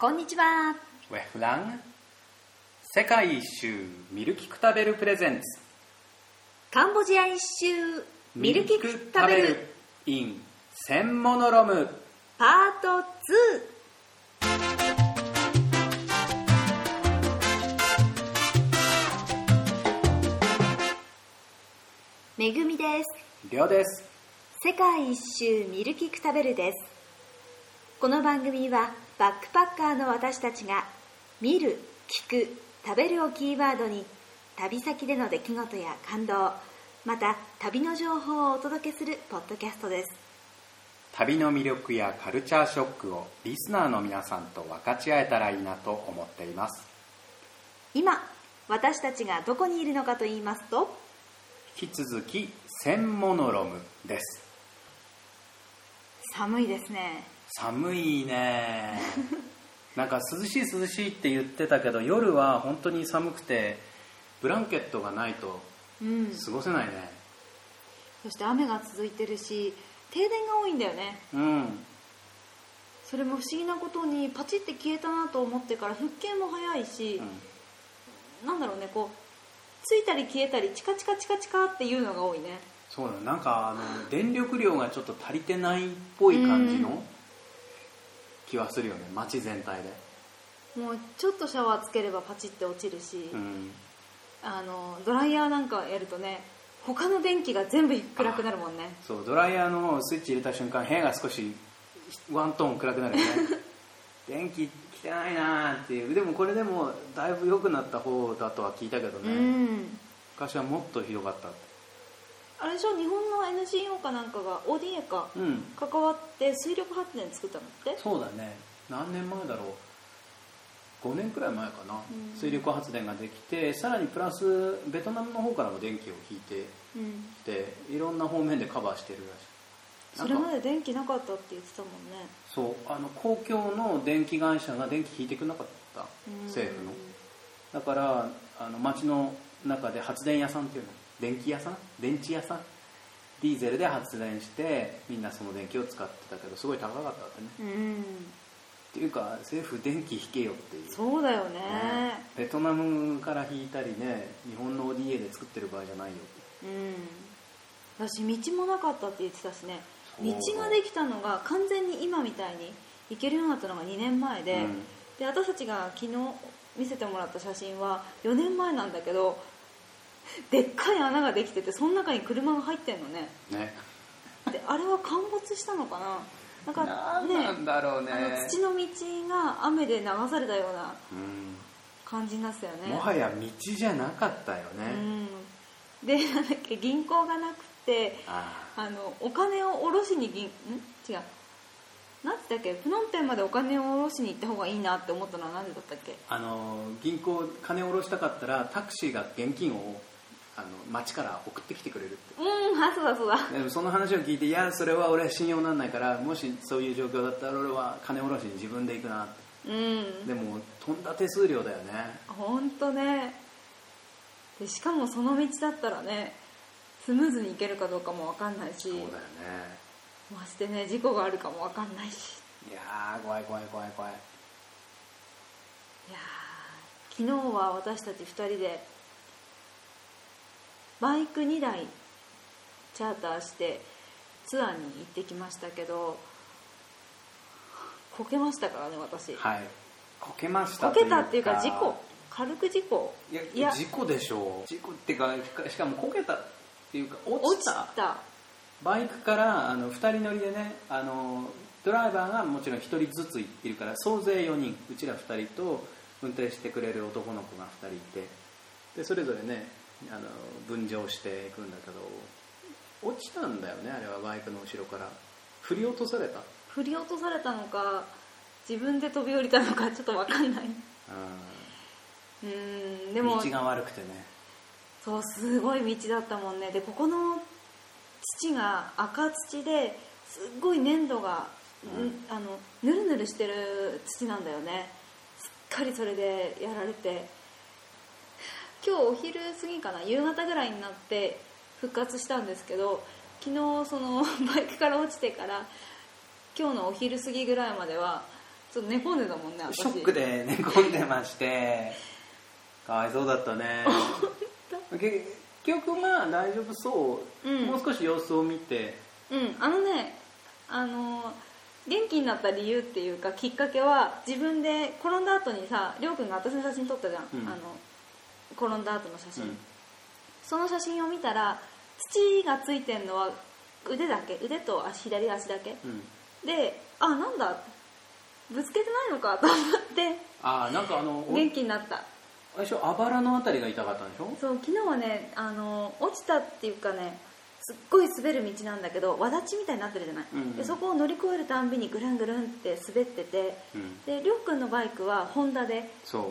こんにちは。ウェフラン世界一周ミルキク食べるプレゼンツ。カンボジア一周ミルキク食べる。in 千モノロム。パート2。めぐみです。りょうです。世界一周ミルキク食べるです。この番組はバックパッカーの私たちが見る聞く食べるをキーワードに旅先での出来事や感動また旅の情報をお届けするポッドキャストです。旅の魅力やカルチャーショックをリスナーの皆さんと分かち合えたらいいなと思っています。今私たちがどこにいるのかと言いますと引き続き千モノロムです。寒いですね寒いね。なんか涼しい涼しいって言ってたけど夜は本当に寒くてブランケットがないとうん。過ごせないね。そして雨が続いてるし停電が多いんだよね。うん。それも不思議なことにパチって消えたなと思ってから復旧も早いし、なんだろうねこうついたり消えたりチカチカチカチカっていうのが多いね。そうだねなんかあの電力量がちょっと足りてないっぽい感じの気はするよね街全体で。もうちょっとシャワーつければパチって落ちるし、うん。あのドライヤーなんかやるとね他の電気が全部暗くなるもんね。そうドライヤーのスイッチ入れた瞬間部屋が少しワントーン暗くなるよね。電気来てないなーっていう。でもこれでもだいぶ良くなった方だとは聞いたけどうね、ん。昔はもっとひどかったってあれでしょ日本の NGO かなんかが ODA かうん。関わって水力発電作ったのって？そうだね。何年前だろう。5年くらい前かな、うん。水力発電ができてさらにプラスベトナムの方からも電気を引いてうん。きていろんな方面でカバーしてるらしい。それなんかまで電気なかったって言ってたもんね。そう。あの公共の電気会社が電気引いてくれなかった。うん政府の。だからあの街の中で発電屋さんっていうの電気屋さん？電池屋さん？ディーゼルで発電してみんなその電気を使ってたけどすごい高かったってね。うん。っていうか政府電気引けよっていう。そうだよね。ね。ベトナムから引いたりね日本の ODA で作ってる場合じゃないようん。私道もなかったって言ってたしね。道ができたのが完全に今みたいに行けるようになったのが2年前で,、うん。で私たちが昨日見せてもらった写真は4年前なんだけどでっかい穴ができててその中に車が入ってんのね。ね。であれは陥没したのかな？なんかねなんだろうね。あの土の道が雨で流されたようなうん感じになってたよね。もはや道じゃなかったよね、うん。でなんだっけ銀行がなくてああ。のお金を下ろしに銀ん？違う。なんて言ったっけ？プノンペンまでお金を下ろしに行った方がいいなって思ったのは何でだったっけ？あの銀行金を下ろしたかったらタクシーが現金をあの町から送ってきてくれるって。うんあそうだそうだ。でもその話を聞いていやそれは俺は信用なんないからもしそういう状況だったら俺は金下ろしに自分で行くな。うん。でもとんだ手数料だよね。本当ね。でしかもその道だったらねスムーズに行けるかどうかも分かんないし。そうだよね。ましてね事故があるかも分かんないし。いやー怖い怖い怖い怖い。いやー昨日は私たち2人でバイク2台チャーターしてツアーに行ってきましたけどこけましたからね私。はい。こけましたこけたっていうか事故。軽く事故。いやいや。事故でしょう。事故っていうかしかもこけたっていうか落落ちちた。たバイクからあの2人乗りでねあのドライバーがもちろん1人ずついるから総勢4人。うちら2人と運転してくれる男の子が2人いて。でそれぞれねあの分乗していくんだけど落ちたんだよねあれはバイクの後ろから。振り落とされた？振り落とされたのか自分で飛び降りたのかちょっと分かんない。うんでも。道が悪くてね。そうすごい道だったもんね。でここの土が赤土ですっごい粘土が、うん。んあのぬるぬるしてる土なんだよね。すっかりそれでやられて今日お昼過ぎかな夕方ぐらいになって復活したんですけど昨日その バイクから落ちてから今日のお昼過ぎぐらいまではちょっと寝込んでたもんね私。ショックで寝込んでまして。かわいそうだったね。結局まあ大丈夫そう、うん。もう少し様子を見て。うん。あのねあの元気になった理由っていうかきっかけは自分で転んだ後にさりょうくんが私の写真撮ったじゃん、うん。あの転んだ後の写真、うん。その写真を見たら土がついてんのは腕だけ。腕と足左足だけ。うん。であなんだ。ぶつけてないのかと思って。ああなんかあのお元気になった。あれでしょあばらのあたりが痛かったんでしょ？そう昨日はねあの落ちたっていうかねすっごい滑る道なんだけどわだちみたいになってるじゃない、うんうん。でそこを乗り越えるたんびにぐるんぐるんって滑っててうん。でりょうくんのバイクはホンダで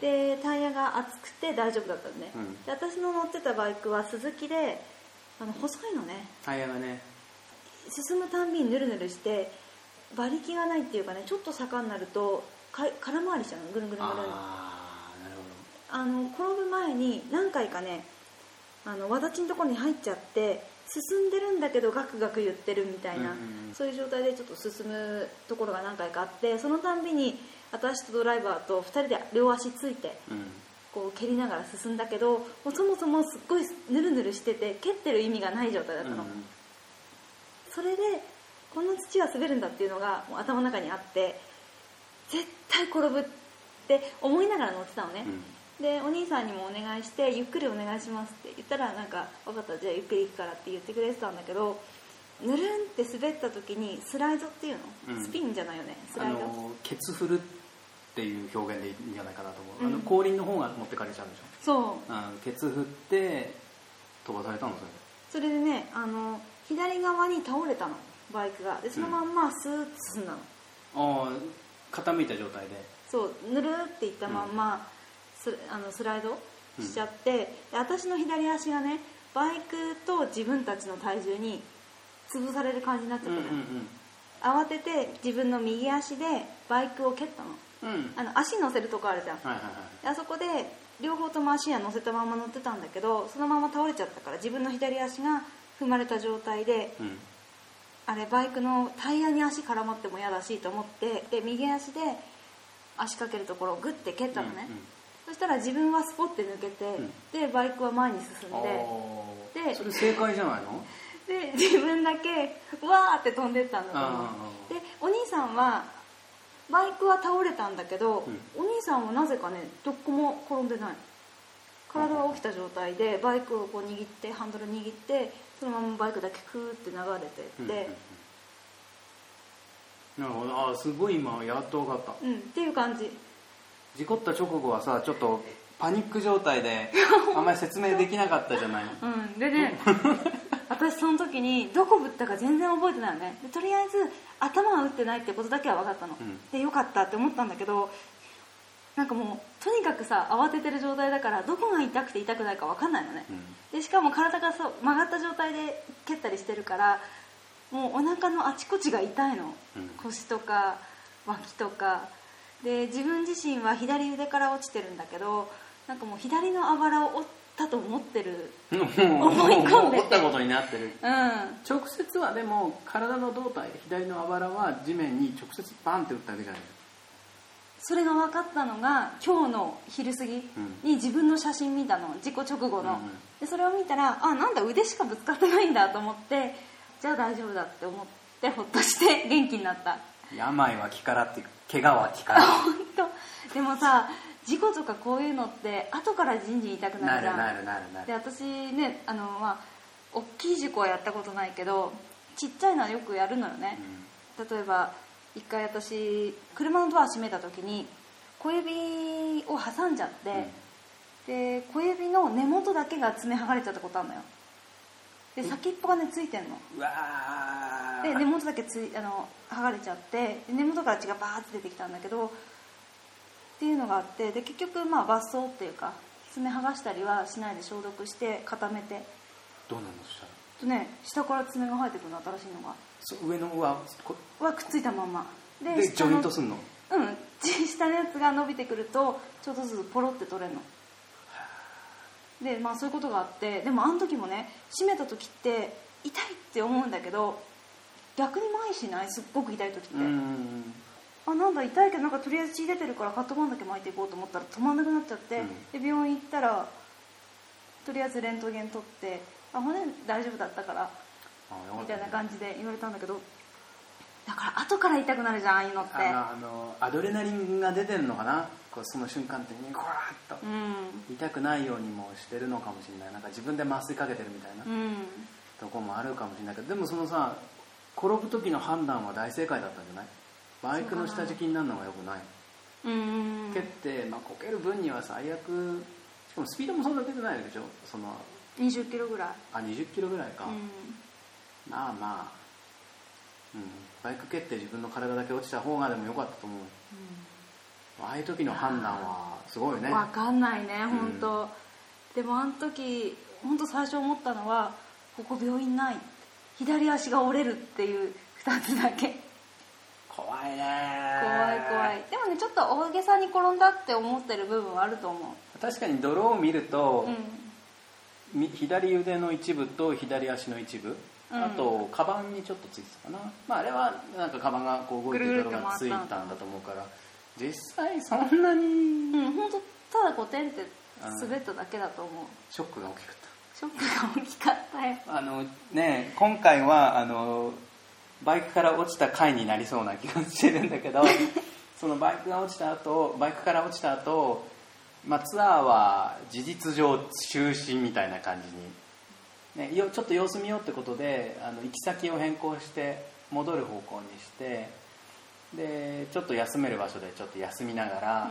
でタイヤが厚くて大丈夫だったのね、うん。で私の乗ってたバイクはスズキであの細いのね。タイヤがね。進むたんびにヌルヌルして馬力がないっていうかねちょっと坂になるとか空回りしちゃうの。ぐるんぐるんぐるん。ああなるほあの転ぶ前に何回かねあのわだちのところに入っちゃって進んでるんだけどガクガク言ってるみたいな、そういう状態でちょっと進むところが何回かあってそのたんびに私とドライバーと2人で両足ついてこう蹴りながら進んだけどもうそもそもすっごいヌルヌルしてて蹴ってる意味がない状態だったの、うんそれでこの土は滑るんだっていうのがもう頭の中にあって絶対転ぶって思いながら乗ってたのね、でお兄さんにもお願いしてゆっくりお願いしますって言ったらなんか分かったじゃあゆっくり行くからって言ってくれてたんだけどぬるんって滑った時にスライドっていうの、うん。スピンじゃないよねスあライド。のケツ振るっていう表現でいいんじゃないかなと思う、うん。あの後輪の方が持ってかれちゃうんでしそう。ょ、うん、ケツ振って飛ばされたのそれそれでねあの左側に倒れたのバイクが。でそのまんまスーッと進んだの、ああ傾いた状態で。そうぬるっていったまんま、スあのスライドしちゃって、で私の左足がねバイクと自分たちの体重に潰される感じになっちゃったのよ、慌てて自分の右足でバイクを蹴ったの。うん。うんあの足乗せるとこあるじゃん。はいはいはい。であそこで両方とも足は乗せたまま乗ってたんだけどそのまま倒れちゃったから自分の左足が踏まれた状態でうん。あれバイクのタイヤに足絡まっても嫌だしと思ってで右足で足かけるところをグッて蹴ったのね、うんうんそしたら自分はスポッて抜けて、ん。でバイクは前に進んででそれ正解じゃないの？で自分だけわーって飛んでったんだと思う。でお兄さんはバイクは倒れたんだけど、うん。お兄さんはなぜかねどこも転んでない。体は起きた状態でバイクをこう握ってハンドル握ってそのままバイクだけクーって流れてうんって、うんうんなるほど。あーすごい今やっと分かった。うん。っていう感じ事故った直後はさちょっとパニック状態で あんまり説明できなかったじゃない？うん。でね 私その時にどこぶったか全然覚えてないよね。でとりあえず頭は打ってないってことだけは分かったの、うん。でよかったって思ったんだけどなんかもうとにかくさ慌ててる状態だからどこが痛くて痛くないか分かんないのね、でしかも体がそう曲がった状態で蹴ったりしてるからもうお腹のあちこちが痛いの、うん。腰とか脇とかで自分自身は左腕から落ちてるんだけどなんかもう左のあばらを折ったと思ってる。思い込んで。折ったことになってる。うん。直接はでも体の胴体左のあばらは地面に直接バンって打ったわけじゃないそれが分かったのが今日の昼過ぎに自分の写真見たの。事故直後の、でそれを見たらあなんだ腕しかぶつかってないんだと思ってじゃあ大丈夫だって思ってほっとして元気になった。病は気からっていう怪我は気から本当。でもさ事故とかこういうのって後からじんじん痛くなるじゃん。なるなるなるなる。で私ねあのまあ大きい事故はやったことないけどちっちゃいのはよくやるのよね、例えば一回私車のドア閉めた時に小指を挟んじゃって、で小指の根元だけが爪剥がれちゃったことあるのよ。で先っぽがねついてんの。うわーで根元だけついあの剥がれちゃってで根元から血がバーって出てきたんだけどっていうのがあってで結局まあ抜走っていうか爪剥がしたりはしないで消毒して固めて。どうなのそしたらとね下から爪が生えてくるの新しいのが。上のはこはくっついたまんま。でジョイントすんの？うん。下のやつが伸びてくるとちょっとずつポロって取れるの。でまあそういうことがあってでもあの時もね締めた時って痛いって思うんだけど逆に麻痺しない？すっごく痛い時って、うんああなんだ痛いけどなんかとりあえず血出てるからカットバンだけ巻いていこうと思ったら止まんなくなっちゃって、で病院行ったらとりあえずレントゲン取ってあ骨大丈夫だったからみったいな感じで言われたんだけどだから後から痛くなるじゃんああいうのって。あのアドレナリンが出てるのかな？こうその瞬間ってにゴワーッと。うん。痛くないようにもしてるのかもしれないなんか自分で麻酔かけてるみたいなうんとこもあるかもしれないけどでもそのさ転ぶ時の判断は大正解だったんじゃない？バイクの下敷きになるのがよくない。うん。蹴って、まあ、こける分には最悪。しかもスピードもそんな出てないでしょ？その20キロぐらい。あ20キロぐらいか、うん。まあまあ、うん、バイク蹴って自分の体だけ落ちた方がでもよかったと思う。ああいう時の判断はすごいね。分かんないねん。本当、でもあの時本当最初思ったのはここ病院ない左足が折れるっていう2つだけ。怖いね。怖い怖い。でもねちょっと大げさに転んだって思ってる部分はあると思確かに泥を見るとう、うん。み左腕の一部と左足の一部、うん。あとカバンにちょっとついてたかな、まあ、あれはなんかカバンがこう動いてる泥がついたんだと思うから。実際そんなにうん本当ただこうてんって滑っただけだと思う。ショックが大きかっショックが大きかったよ。たあのね今回はあのバイクから落ちた回になりそうな気がしてるんだけど そのバイクが落ちた後バイクから落ちた後、まあツアーは事実上中止みたいな感じに、ね、よちょっと様子見ようってことであの行き先を変更して戻る方向にしてでちょっと休める場所でちょっと休みながら、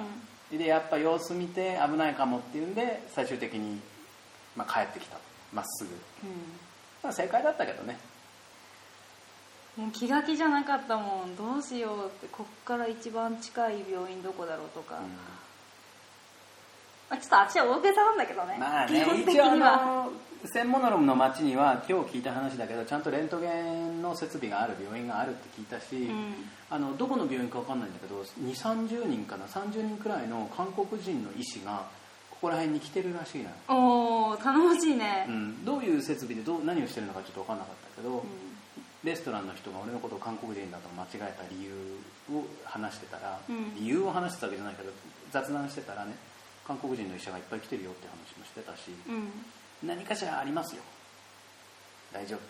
でやっぱ様子見て危ないかもっていうんで最終的に、まあ、帰ってきた。まっすぐ、まあ、正解だったけどね。もう気が気じゃなかったもん。どうしようってこっから一番近い病院どこだろうとか、うん。まあちょっとあっちは大げさなんだけどね。まあね基本的一応あにはの専門の町には今日聞いた話だけどちゃんとレントゲンの設備がある病院があるって聞いたし、うん。あのどこの病院か分かんないんだけど2 3 0人かな？30人くらいの韓国人の医師がここら辺に来てるらしいな、おお頼もしいね。う、ん、どういう設備でどう何をしてるのかちょっと分かんなかったけど、うん。レストランの人が俺のことを韓国人だと間違えた理由を話してたら、うん。理由を話してたわけじゃないけど雑談してたらね韓国人の医者がいっぱい来てるよって話もしてたし、うん。何かしらありますよ。大丈夫で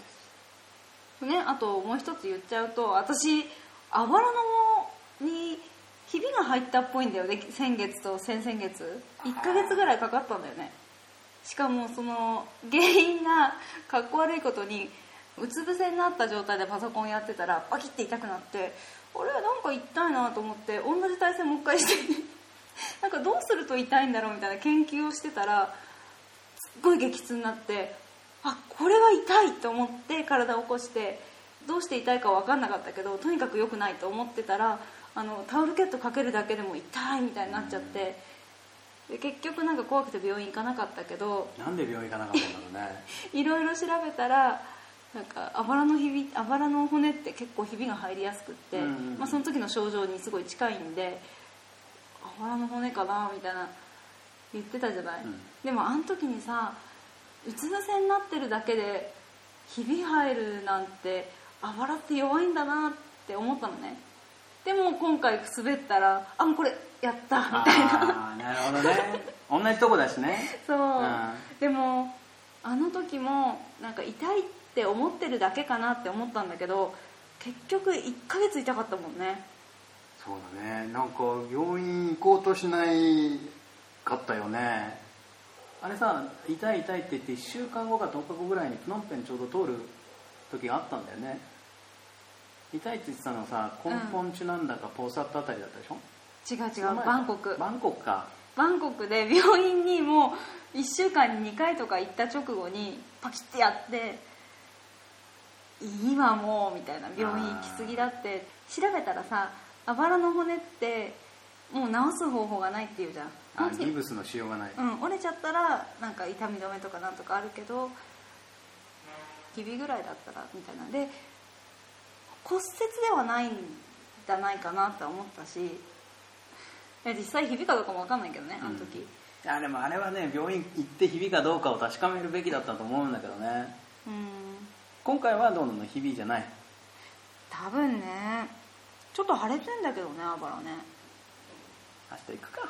す。ね、あともう一つ言っちゃうと私あばらのにひびが入ったっぽいんだよね先月と先々月。1ヶ月ぐらいかかったんだよね。しかもその原因がかっこ悪いことにうつ伏せになった状態でパソコンやってたらパキッて痛くなってあれなんか痛いなと思って同じ体勢もう一回して なんかどうすると痛いんだろうみたいな研究をしてたらすっごい激痛になってあこれは痛いと思って体を起こしてどうして痛いか分かんなかったけどとにかく良くないと思ってたらあのタオルケットかけるだけでも痛いみたいになっちゃってで結局なんか怖くて病院行かなかったけどなんで病院行かなかったんだろうね。いろいろ調べたらなんかあばらのひびあばらの骨って結構ひびが入りやすくって、うんうんうん。まあ、その時の症状にすごい近いんであばらの骨かなみたいな言ってたじゃない、うん。でもあの時にさうつ伏せになってるだけでひび入るなんてあばらって弱いんだなって思ったのねでも今回滑ったらあもうこれやったみたいな。なるほどね。同じとこだしね。そう、うん。でもあの時もなんか痛いって思ってるだけかなって思ったんだけど結局1ヶ月痛かったもんね。そうだね。なんか病院行こうとしないかったよね。あれさ痛い痛いって言って1週間後か10日後ぐらいにプノンペンちょうど通る時があったんだよね痛いって言ってたのはさ根本チュなんだかポーサットあたりだったでしょ、違う違そうの前か。バンコク。バンコクか。バンコクで病院にもう1週間に2回とか行った直後にパキッてやっていいわもうみたいな病院行き過ぎだって。調べたらさあばらの骨ってもう治す方法がないっていうじゃん。あギブスのしようがない、うん、折れちゃったらなんか痛み止めとかなんとかあるけどひびぐらいだったらみたいな。で骨折ではないんじゃないかなって思ったし実際ひびかどうかも分かんないけどねあの時。あでもあれはね病院行ってひびかどうかを確かめるべきだったと思うんだけどね。うん。今回はどうなのひびじゃない？多分ねちちょっと腫れてんだけどねあばらね。明日行くか。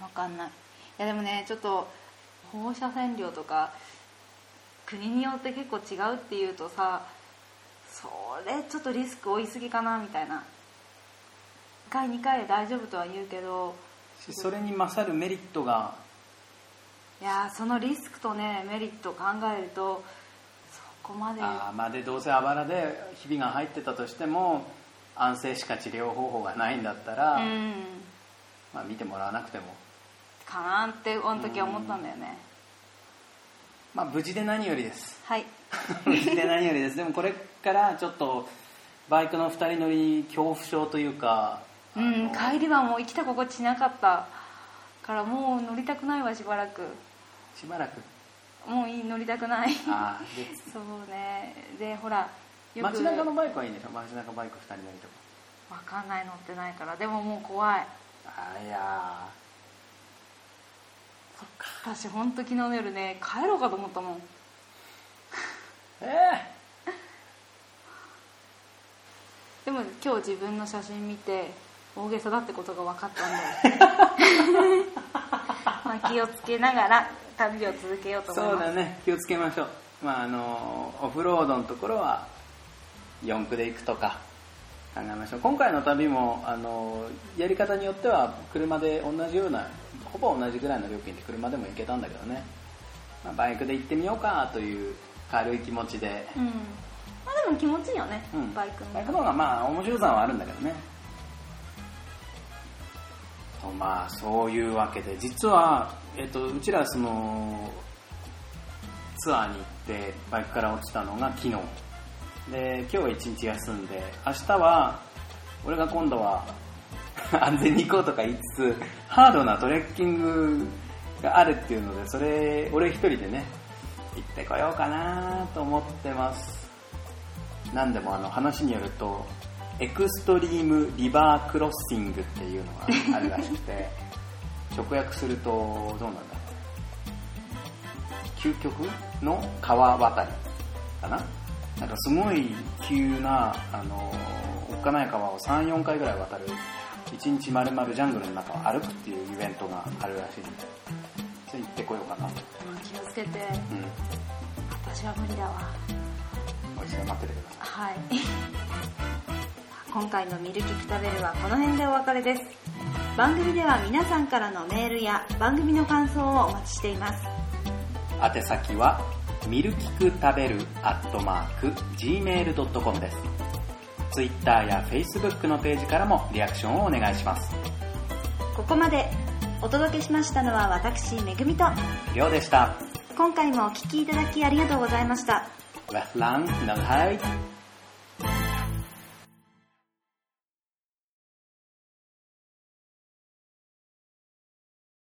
分かんない。いやでもねちょっと放射線量とか国によって結構違うっていうとさそれちょっとリスク負いすぎかなみたいな。1回2回で大丈夫とは言うけど。しそれに勝るメリットが。いやーそのリスクとねメリットを考えるとそこまで。あーまあでどうせあばらでひびが入ってたとしても安静しか治療方法がないんだったら、うん。まあ、見てもらわなくても。かなってあの時は思ったんだよね。まあ無事で何よりです。はい。無事で何よりです。でもこれからちょっとバイクの2人乗り恐怖症というか。うん帰りはもう生きた心地しなかったからもう乗りたくないわしばらく。しばらく？もういい乗りたくない。あーで そうね。でほら街中のバイクはいいんでしょ街中バイク2人乗りとか。わかんない乗ってないから。でももう怖い。あーいや私本当昨日の夜ね帰ろうかと思ったもん。ー。えでも今日自分の写真見て大げさだってことが分かったんで まあ気をつけながら旅を続けようとー、思います。そうだね。気をつけましょう。まああのオフロードのところは四駆で行くとか考えましょう。今回の旅もあのやり方によっては車で同じようなほぼ同じぐらいの料金で車でも行けたんだけどね、まあ、バイクで行ってみようかという軽い気持ちで、うん気持ちいいよね、うん。バイクのバイクの方がまあ面白さはあるんだけどね。とまあそういうわけで実は、えっと、うちらそのツアーに行ってバイクから落ちたのが昨日。で今日は一日休んで明日は俺が今度は安全に行こうとか言いつつハードなトレッキングがあるっていうのでそれ俺一人でね行ってこようかなと思ってますなんでもあの話によるとエクストリームリバークロッシングっていうのがあるらしくて 直訳するとどうなんだ究極の川渡りかな？なんかすごい急なあのおっかない川を34回ぐらい渡る1日丸々ジャングルの中を歩くっていうイベントがあるらしいんでそれ行ってこようかな気をつけて。うん、私は無理だわおいしい待っててくださいはい。今回のミルキクタベルはこの辺でお別れです。番組では皆さんからのメールや番組の感想をお待ちしています。宛先はミルキク食べるアットマーク gmail.com です。Twitter や Facebook のページからもリアクションをお願いします。ここまでお届けしましたのは私めぐみと。りょうでした。今回もお聴きいただきありがとうございました喂，郎，南海。